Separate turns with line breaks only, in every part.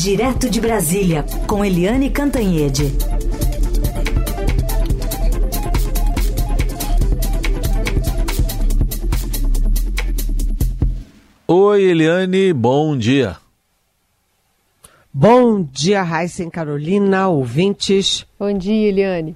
Direto de Brasília, com Eliane Cantanhede.
Oi, Eliane, bom dia.
Bom dia, Raíssa Carolina, ouvintes.
Bom dia, Eliane.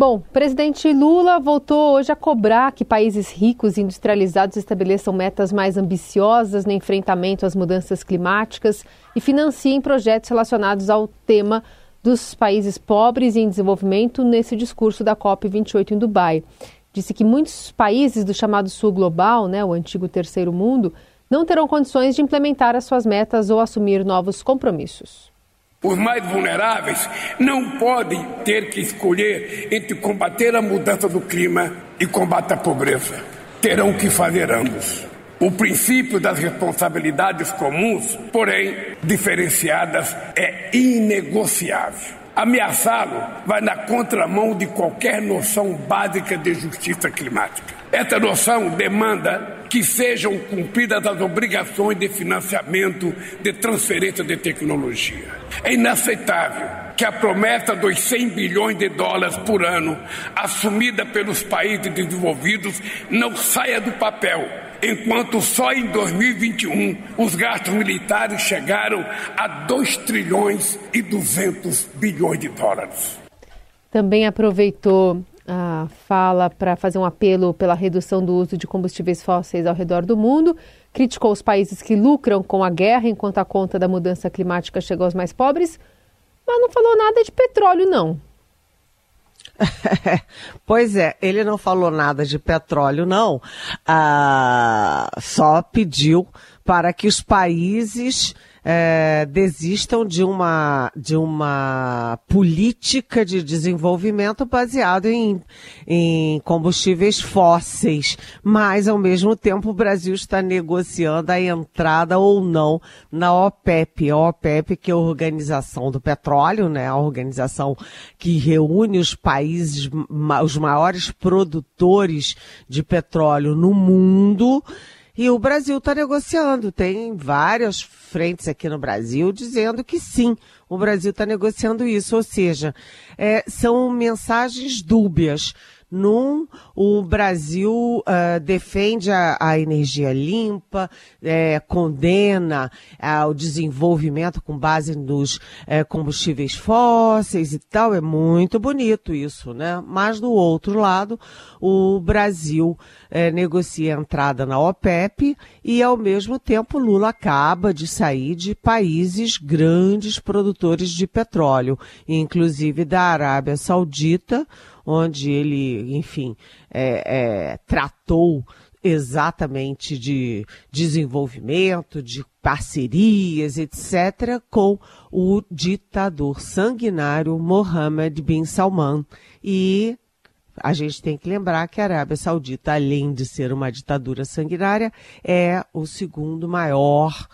Bom, presidente Lula voltou hoje a cobrar que países ricos e industrializados estabeleçam metas mais ambiciosas no enfrentamento às mudanças climáticas e financiem projetos relacionados ao tema dos países pobres e em desenvolvimento nesse discurso da COP28 em Dubai. Disse que muitos países do chamado Sul Global, né, o antigo Terceiro Mundo, não terão condições de implementar as suas metas ou assumir novos compromissos.
Os mais vulneráveis não podem ter que escolher entre combater a mudança do clima e combater a pobreza. Terão que fazer ambos. O princípio das responsabilidades comuns, porém diferenciadas, é inegociável. Ameaçá-lo vai na contramão de qualquer noção básica de justiça climática. Essa noção demanda que sejam cumpridas as obrigações de financiamento de transferência de tecnologia. É inaceitável que a promessa dos 100 bilhões de dólares por ano, assumida pelos países desenvolvidos, não saia do papel enquanto só em 2021 os gastos militares chegaram a 2 trilhões e 200 bilhões de dólares.
Também aproveitou a fala para fazer um apelo pela redução do uso de combustíveis fósseis ao redor do mundo, criticou os países que lucram com a guerra enquanto a conta da mudança climática chegou aos mais pobres, mas não falou nada de petróleo, não.
pois é, ele não falou nada de petróleo, não. Ah, só pediu para que os países é, desistam de uma, de uma política de desenvolvimento baseado em, em combustíveis fósseis. Mas, ao mesmo tempo, o Brasil está negociando a entrada ou não na OPEP. A OPEP, que é a Organização do Petróleo, né? A organização que reúne os países, os maiores produtores de petróleo no mundo. E o Brasil está negociando. Tem várias frentes aqui no Brasil dizendo que sim, o Brasil está negociando isso. Ou seja, é, são mensagens dúbias. Num, o Brasil uh, defende a, a, energia limpa, é, condena uh, o desenvolvimento com base nos uh, combustíveis fósseis e tal. É muito bonito isso, né? Mas do outro lado, o Brasil eh, negocia a entrada na OPEP e, ao mesmo tempo, Lula acaba de sair de países grandes produtores de petróleo, inclusive da Arábia Saudita, onde ele, enfim, é, é, tratou exatamente de desenvolvimento, de parcerias, etc., com o ditador sanguinário Mohammed bin Salman. E a gente tem que lembrar que a Arábia Saudita, além de ser uma ditadura sanguinária, é o segundo maior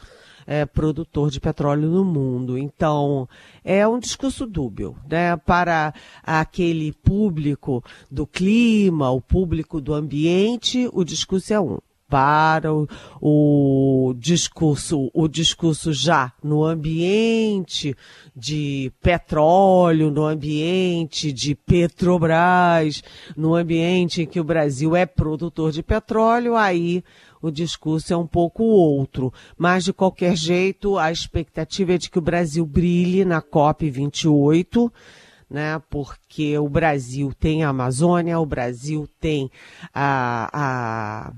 é, produtor de petróleo no mundo. Então, é um discurso dúbio, né? Para aquele público do clima, o público do ambiente, o discurso é um para o, o, discurso, o discurso já no ambiente de petróleo, no ambiente de Petrobras, no ambiente em que o Brasil é produtor de petróleo, aí o discurso é um pouco outro. Mas, de qualquer jeito, a expectativa é de que o Brasil brilhe na COP28, né? Porque o Brasil tem a Amazônia, o Brasil tem a, a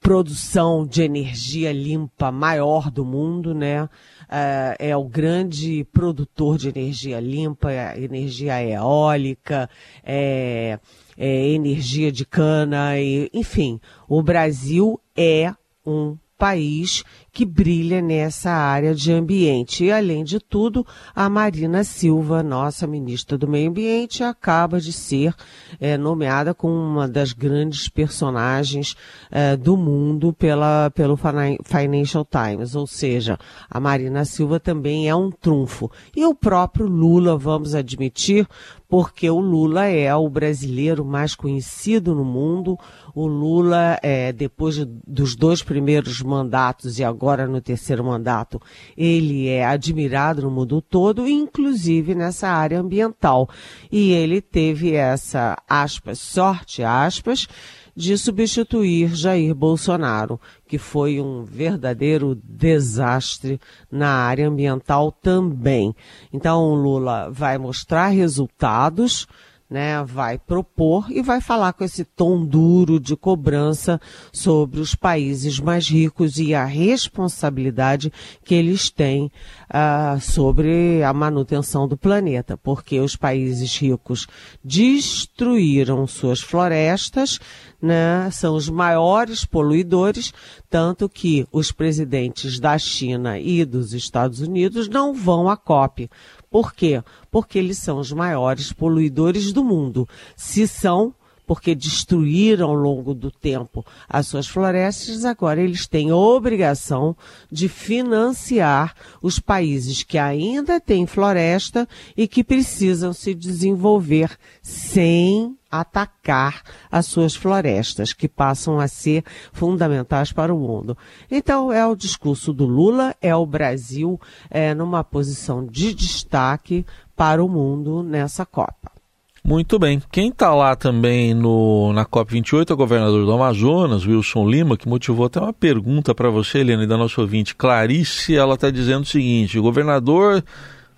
produção de energia limpa maior do mundo, né? É, é o grande produtor de energia limpa, energia eólica, é, é, energia de cana, e, enfim, o Brasil é um país que brilha nessa área de ambiente. E, além de tudo, a Marina Silva, nossa ministra do Meio Ambiente, acaba de ser é, nomeada como uma das grandes personagens é, do mundo pela, pelo Financial Times. Ou seja, a Marina Silva também é um trunfo. E o próprio Lula, vamos admitir, porque o Lula é o brasileiro mais conhecido no mundo. O Lula, é, depois dos dois primeiros mandatos e agora agora no terceiro mandato, ele é admirado no mundo todo, inclusive nessa área ambiental. E ele teve essa, aspas, sorte, aspas, de substituir Jair Bolsonaro, que foi um verdadeiro desastre na área ambiental também. Então, o Lula vai mostrar resultados né, vai propor e vai falar com esse tom duro de cobrança sobre os países mais ricos e a responsabilidade que eles têm uh, sobre a manutenção do planeta, porque os países ricos destruíram suas florestas, né, são os maiores poluidores, tanto que os presidentes da China e dos Estados Unidos não vão à COP, por quê? Porque eles são os maiores poluidores do mundo. Se são, porque destruíram ao longo do tempo as suas florestas, agora eles têm a obrigação de financiar os países que ainda têm floresta e que precisam se desenvolver sem atacar as suas florestas, que passam a ser fundamentais para o mundo. Então, é o discurso do Lula, é o Brasil é, numa posição de destaque para o mundo nessa Copa.
Muito bem. Quem está lá também no, na COP28 é o governador do Amazonas, Wilson Lima, que motivou até uma pergunta para você, Helena, e da nossa ouvinte Clarice. Ela está dizendo o seguinte: o governador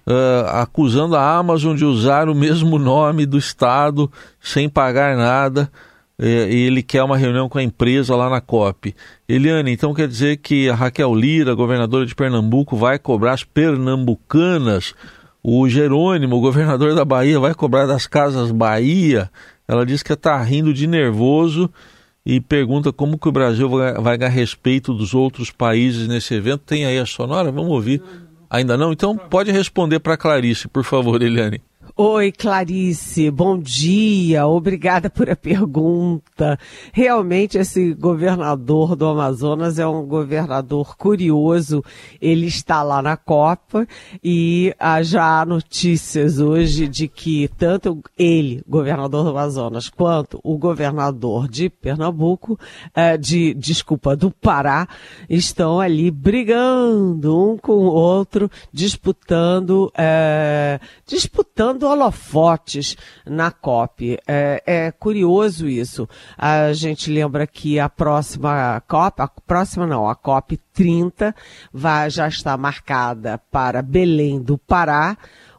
uh, acusando a Amazon de usar o mesmo nome do Estado sem pagar nada. E ele quer uma reunião com a empresa lá na COP. Eliane, então quer dizer que a Raquel Lira, governadora de Pernambuco, vai cobrar as pernambucanas. O Jerônimo, governador da Bahia, vai cobrar das casas Bahia. Ela diz que está rindo de nervoso e pergunta como que o Brasil vai, ganhar respeito dos outros países nesse evento. Tem aí a sonora? Vamos ouvir. Ainda não? Então pode responder para Clarice, por favor, Eliane.
Oi, Clarice, bom dia, obrigada por a pergunta. Realmente, esse governador do Amazonas é um governador curioso. Ele está lá na Copa e ah, já há notícias hoje de que tanto ele, governador do Amazonas, quanto o governador de Pernambuco, eh, de, desculpa, do Pará, estão ali brigando um com o outro, disputando, eh, disputando holofotes na COP. É, é, curioso isso. A gente lembra que a próxima COP, a próxima não, a COP 30 vai, já está marcada para Belém do Pará.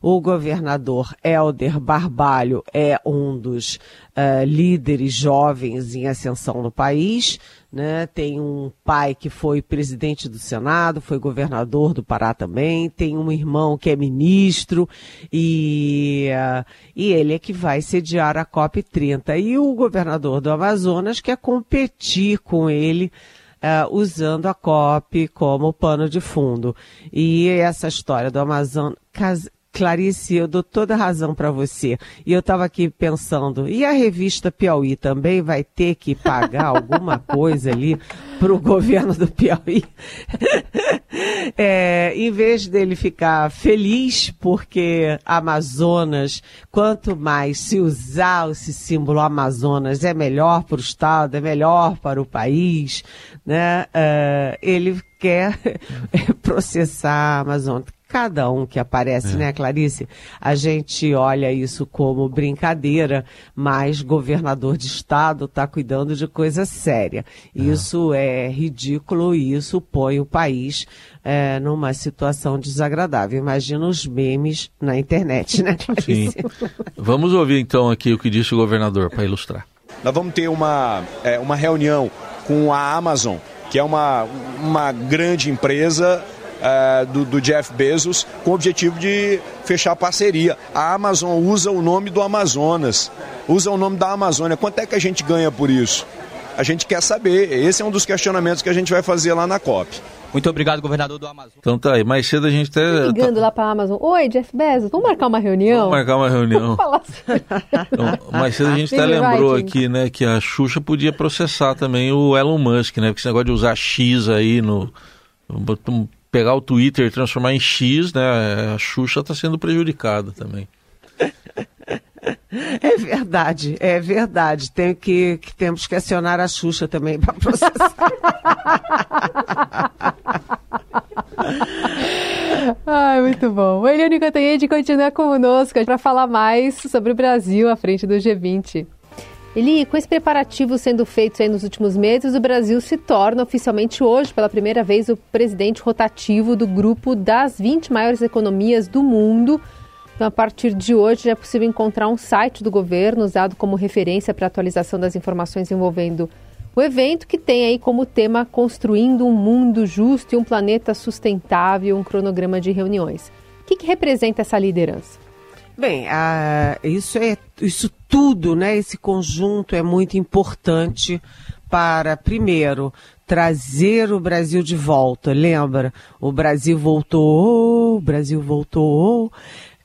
O governador Helder Barbalho é um dos uh, líderes jovens em ascensão no país. Né? Tem um pai que foi presidente do Senado, foi governador do Pará também, tem um irmão que é ministro e, uh, e ele é que vai sediar a COP 30. E o governador do Amazonas quer competir com ele Uh, usando a COP como pano de fundo. E essa história do Amazonas, Clarice, eu dou toda a razão para você. E eu estava aqui pensando, e a revista Piauí também vai ter que pagar alguma coisa ali para o governo do Piauí? é, em vez dele ficar feliz porque Amazonas, quanto mais se usar esse símbolo Amazonas, é melhor para o Estado, é melhor para o país, né? Uh, ele quer processar a Amazônia cada um que aparece, é. né, Clarice? A gente olha isso como brincadeira, mas governador de estado está cuidando de coisa séria. É. Isso é ridículo e isso põe o país é, numa situação desagradável. Imagina os memes na internet, né, Clarice?
Sim. Vamos ouvir então aqui o que disse o governador para ilustrar.
Nós vamos ter uma, é, uma reunião com a Amazon, que é uma, uma grande empresa uh, do, do, Jeff Bezos com o objetivo de fechar parceria. A Amazon usa o nome do Amazonas, usa o nome da Amazônia. Quanto é que a gente ganha por isso? A gente quer saber. Esse é um dos questionamentos que a gente vai fazer lá na COP.
Muito obrigado, governador do Amazonas.
Então tá aí, mais cedo a gente até.
Tá ligando lá para a Amazon. Oi, Jeff Bezos, vamos marcar uma reunião?
Vamos marcar uma reunião. então, mais cedo a gente até lembrou aqui, né, que a Xuxa podia processar também o Elon Musk, né? Porque esse negócio de usar X aí no pegar o Twitter e transformar em X, né? A Xuxa está sendo prejudicada também.
É verdade, é verdade. Tem que, que temos que acionar a Xuxa também para processar.
Ai, muito bom. O Eliane Cantanhede continua conosco para falar mais sobre o Brasil à frente do G20. Eli, com esse preparativo sendo feito nos últimos meses, o Brasil se torna oficialmente hoje, pela primeira vez, o presidente rotativo do grupo das 20 maiores economias do mundo. Então, a partir de hoje, é possível encontrar um site do governo usado como referência para atualização das informações envolvendo o evento, que tem aí como tema Construindo um Mundo Justo e um Planeta Sustentável, um cronograma de reuniões. O que, que representa essa liderança?
Bem, isso é isso tudo, né? Esse conjunto é muito importante para, primeiro, trazer o Brasil de volta. Lembra? O Brasil voltou, o Brasil voltou,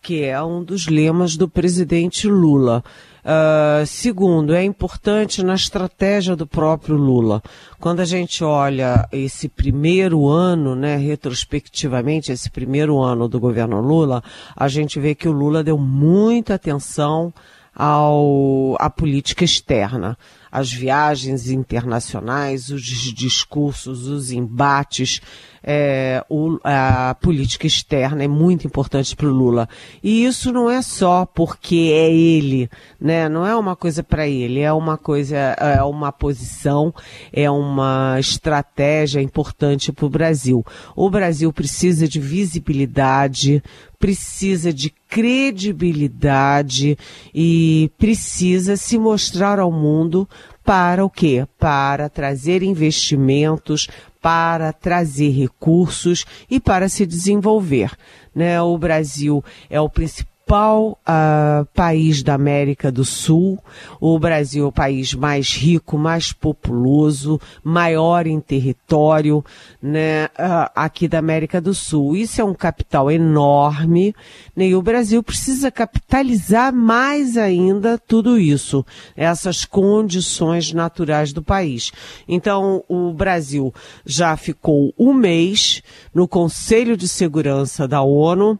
que é um dos lemas do presidente Lula. Uh, segundo, é importante na estratégia do próprio Lula. Quando a gente olha esse primeiro ano, né, retrospectivamente, esse primeiro ano do governo Lula, a gente vê que o Lula deu muita atenção ao, à política externa as viagens internacionais, os discursos, os embates, é, o, a política externa é muito importante para o Lula. E isso não é só porque é ele, né? Não é uma coisa para ele, é uma coisa, é uma posição, é uma estratégia importante para o Brasil. O Brasil precisa de visibilidade, precisa de credibilidade e precisa se mostrar ao mundo para o quê? Para trazer investimentos, para trazer recursos e para se desenvolver. Né? O Brasil é o principal principal uh, país da América do Sul. O Brasil é o país mais rico, mais populoso, maior em território, né, uh, aqui da América do Sul. Isso é um capital enorme, né, e o Brasil precisa capitalizar mais ainda tudo isso, essas condições naturais do país. Então, o Brasil já ficou um mês no Conselho de Segurança da ONU,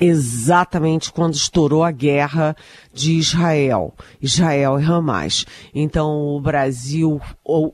exatamente quando estourou a guerra de Israel, Israel e Hamas. Então o Brasil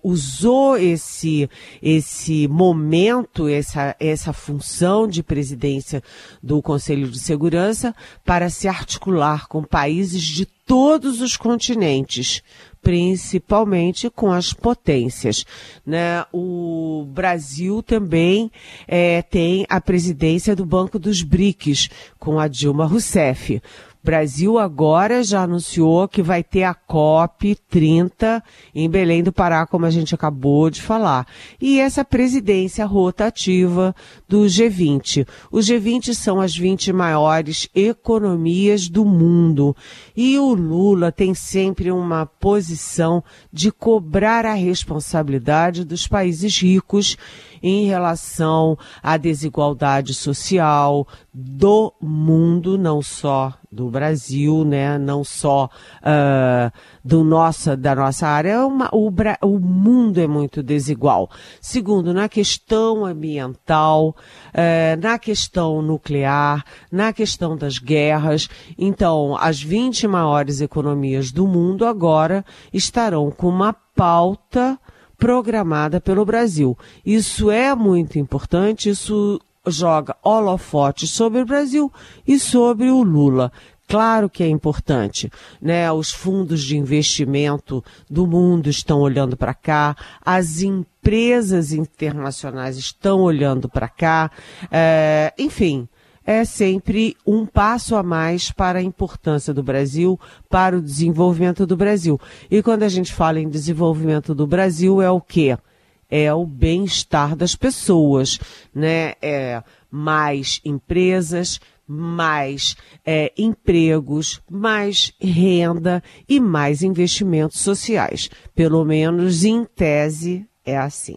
usou esse esse momento, essa essa função de presidência do Conselho de Segurança para se articular com países de todos os continentes, principalmente com as potências. Né? O Brasil também é, tem a presidência do Banco dos BRICS, com a Dilma Rousseff. Brasil agora já anunciou que vai ter a COP 30 em Belém do Pará, como a gente acabou de falar. E essa presidência rotativa do G20. Os G20 são as 20 maiores economias do mundo. E o Lula tem sempre uma posição de cobrar a responsabilidade dos países ricos em relação à desigualdade social do mundo, não só do Brasil, né? Não só uh, do nossa, da nossa área. É uma, o, o, mundo é muito desigual. Segundo, na questão ambiental, uh, na questão nuclear, na questão das guerras. Então, as 20 maiores economias do mundo agora estarão com uma pauta programada pelo Brasil. Isso é muito importante, isso joga holofote sobre o Brasil e sobre o Lula. Claro que é importante, né? Os fundos de investimento do mundo estão olhando para cá, as empresas internacionais estão olhando para cá, é, enfim, é sempre um passo a mais para a importância do Brasil, para o desenvolvimento do Brasil. E quando a gente fala em desenvolvimento do Brasil, é o quê? É o bem-estar das pessoas, né? É mais empresas, mais é, empregos, mais renda e mais investimentos sociais. Pelo menos em tese é assim.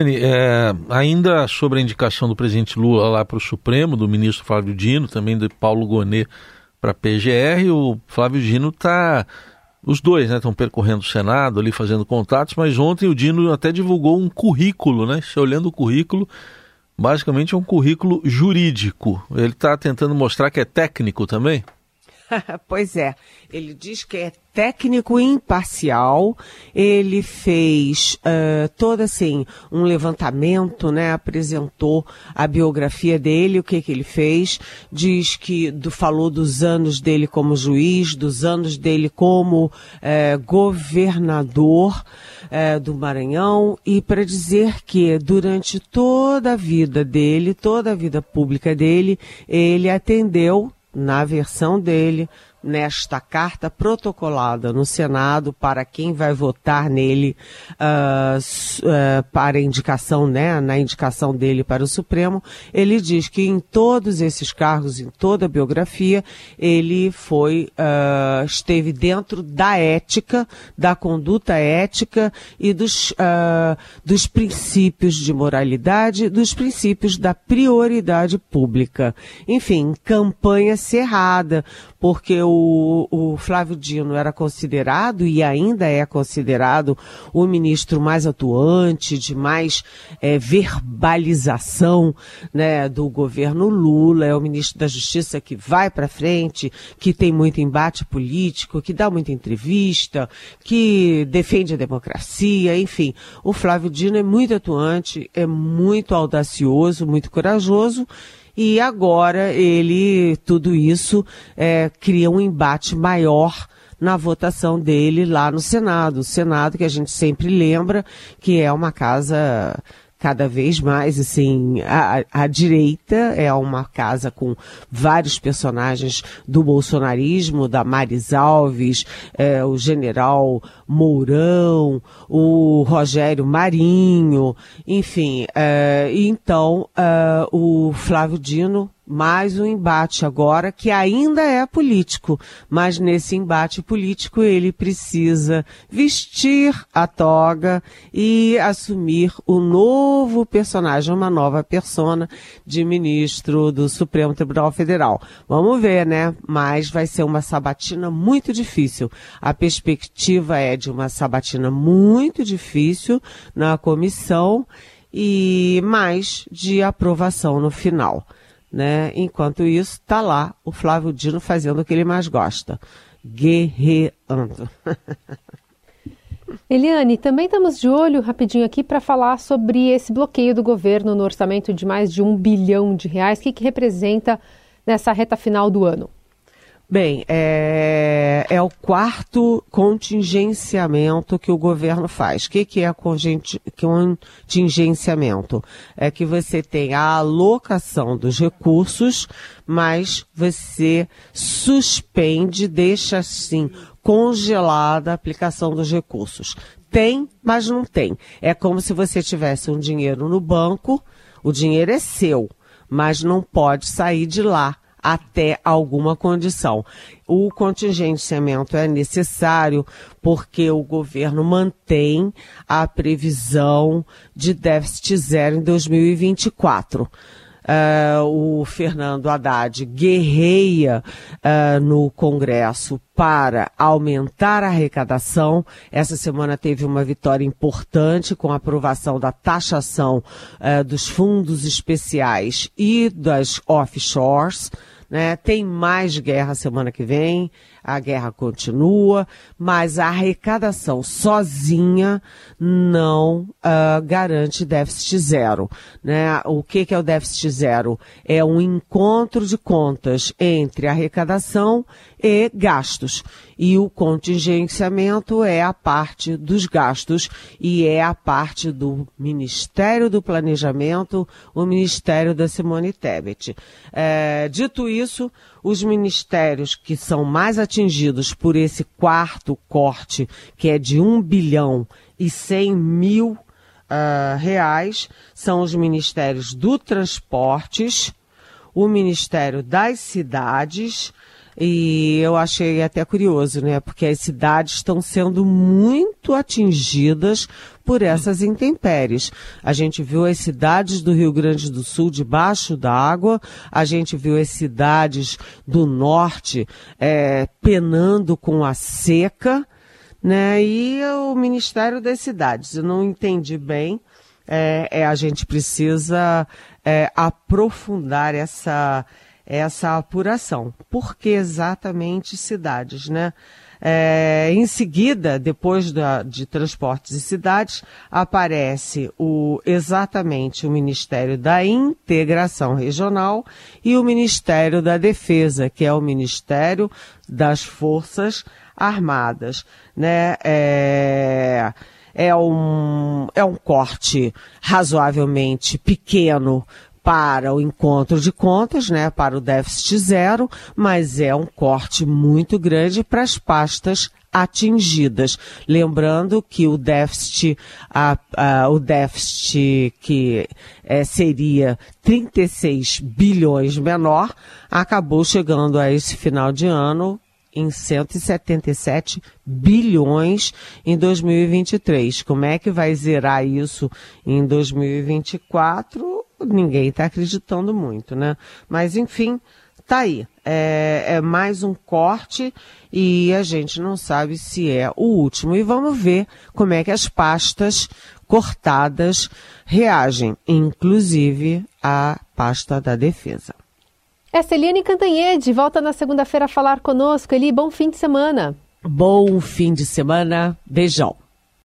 É, ainda sobre a indicação do presidente Lula lá para o Supremo, do ministro Flávio Dino, também do Paulo Gonet para a PGR, o Flávio Dino está. Os dois estão né, percorrendo o Senado ali fazendo contatos, mas ontem o Dino até divulgou um currículo, né? Se olhando o currículo, basicamente é um currículo jurídico. Ele está tentando mostrar que é técnico também?
pois é, ele diz que é técnico imparcial, ele fez uh, todo assim um levantamento, né? Apresentou a biografia dele, o que que ele fez, diz que do, falou dos anos dele como juiz, dos anos dele como uh, governador uh, do Maranhão e para dizer que durante toda a vida dele, toda a vida pública dele, ele atendeu na versão dele, nesta carta protocolada no Senado para quem vai votar nele uh, uh, para indicação, né, na indicação dele para o Supremo, ele diz que em todos esses cargos, em toda a biografia, ele foi uh, esteve dentro da ética, da conduta ética e dos dos princípios de moralidade, dos princípios da prioridade pública. Enfim, campanha cerrada, porque o, Flávio Dino era considerado e ainda é considerado o ministro mais atuante, de mais é, verbalização né, do governo Lula, é o ministro da Justiça que vai para frente, que tem muito embate político, que dá muita entrevista, que defende a democracia, enfim. O Flávio Dino é muito atuante, é muito audacioso, muito corajoso e agora ele, tudo isso, é, cria um embate maior na votação dele lá no Senado. O Senado, que a gente sempre lembra que é uma casa cada vez mais, assim, a, a, direita é uma casa com vários personagens do bolsonarismo, da Maris Alves, é, o general Mourão, o Rogério Marinho, enfim, é, então é, o Flávio Dino mais um embate agora que ainda é político, mas nesse embate político ele precisa vestir a toga e assumir o novo personagem, uma nova persona de ministro do Supremo Tribunal Federal. Vamos ver, né? Mas vai ser uma sabatina muito difícil. A perspectiva é de uma sabatina muito difícil na comissão e mais de aprovação no final né? Enquanto isso, tá lá o Flávio Dino fazendo o que ele mais gosta, guerreando.
Eliane, também estamos de olho rapidinho aqui para falar sobre esse bloqueio do governo no orçamento de mais de um bilhão de reais. O que, que representa nessa reta final do ano?
Bem, é, é, o quarto contingenciamento que o governo faz. O que, que é contingenciamento? É que você tem a alocação dos recursos, mas você suspende, deixa assim, congelada a aplicação dos recursos. Tem, mas não tem. É como se você tivesse um dinheiro no banco, o dinheiro é seu, mas não pode sair de lá até alguma condição. O contingenciamento é necessário porque o governo mantém a previsão de déficit zero em 2024. Uh, o Fernando Haddad guerreia uh, no Congresso para aumentar a arrecadação. Essa semana teve uma vitória importante com a aprovação da taxação uh, dos fundos especiais e das offshores. Né? Tem mais guerra semana que vem, a guerra continua, mas a arrecadação sozinha não uh, garante déficit zero. Né? O que, que é o déficit zero? É um encontro de contas entre arrecadação e gastos. E o contingenciamento é a parte dos gastos e é a parte do Ministério do Planejamento, o Ministério da Simone Tebet. É, dito isso, os ministérios que são mais atingidos por esse quarto corte, que é de 1 bilhão e 100 mil uh, reais, são os ministérios do Transportes, o Ministério das Cidades, e eu achei até curioso, né? Porque as cidades estão sendo muito atingidas por essas intempéries. A gente viu as cidades do Rio Grande do Sul debaixo da água, a gente viu as cidades do norte é, penando com a seca, né? E o Ministério das Cidades, eu não entendi bem. É, é a gente precisa é, aprofundar essa essa apuração. Por que exatamente cidades, né? É, em seguida, depois da, de transportes e cidades, aparece o, exatamente o Ministério da Integração Regional e o Ministério da Defesa, que é o Ministério das Forças Armadas. Né? É, é, um, é um corte razoavelmente pequeno para o encontro de contas, né, para o déficit zero, mas é um corte muito grande para as pastas atingidas. Lembrando que o déficit, a, a, o déficit que é, seria 36 bilhões menor, acabou chegando a esse final de ano em 177 bilhões em 2023. Como é que vai zerar isso em 2024? Ninguém está acreditando muito, né? Mas enfim, tá aí. É, é, mais um corte e a gente não sabe se é o último. E vamos ver como é que as pastas cortadas reagem, inclusive a pasta da defesa.
Essa é Eliane Cantanhede volta na segunda-feira a falar conosco. Eli, bom fim de semana.
Bom fim de semana. Beijão.